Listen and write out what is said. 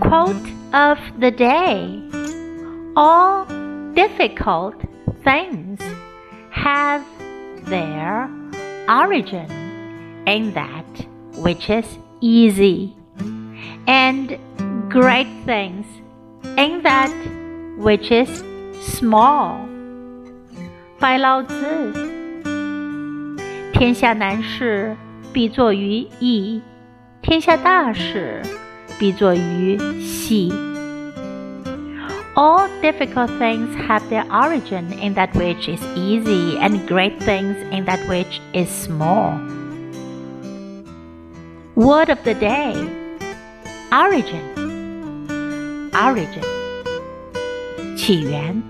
Quote of the day All difficult things have their origin in that which is easy, and great things in that which is small. By Lao Tzu. 天下难事必作于易，天下大事 必作于细。All difficult things have their origin in that which is easy, and great things in that which is small. Word of the day Origin Origin 起源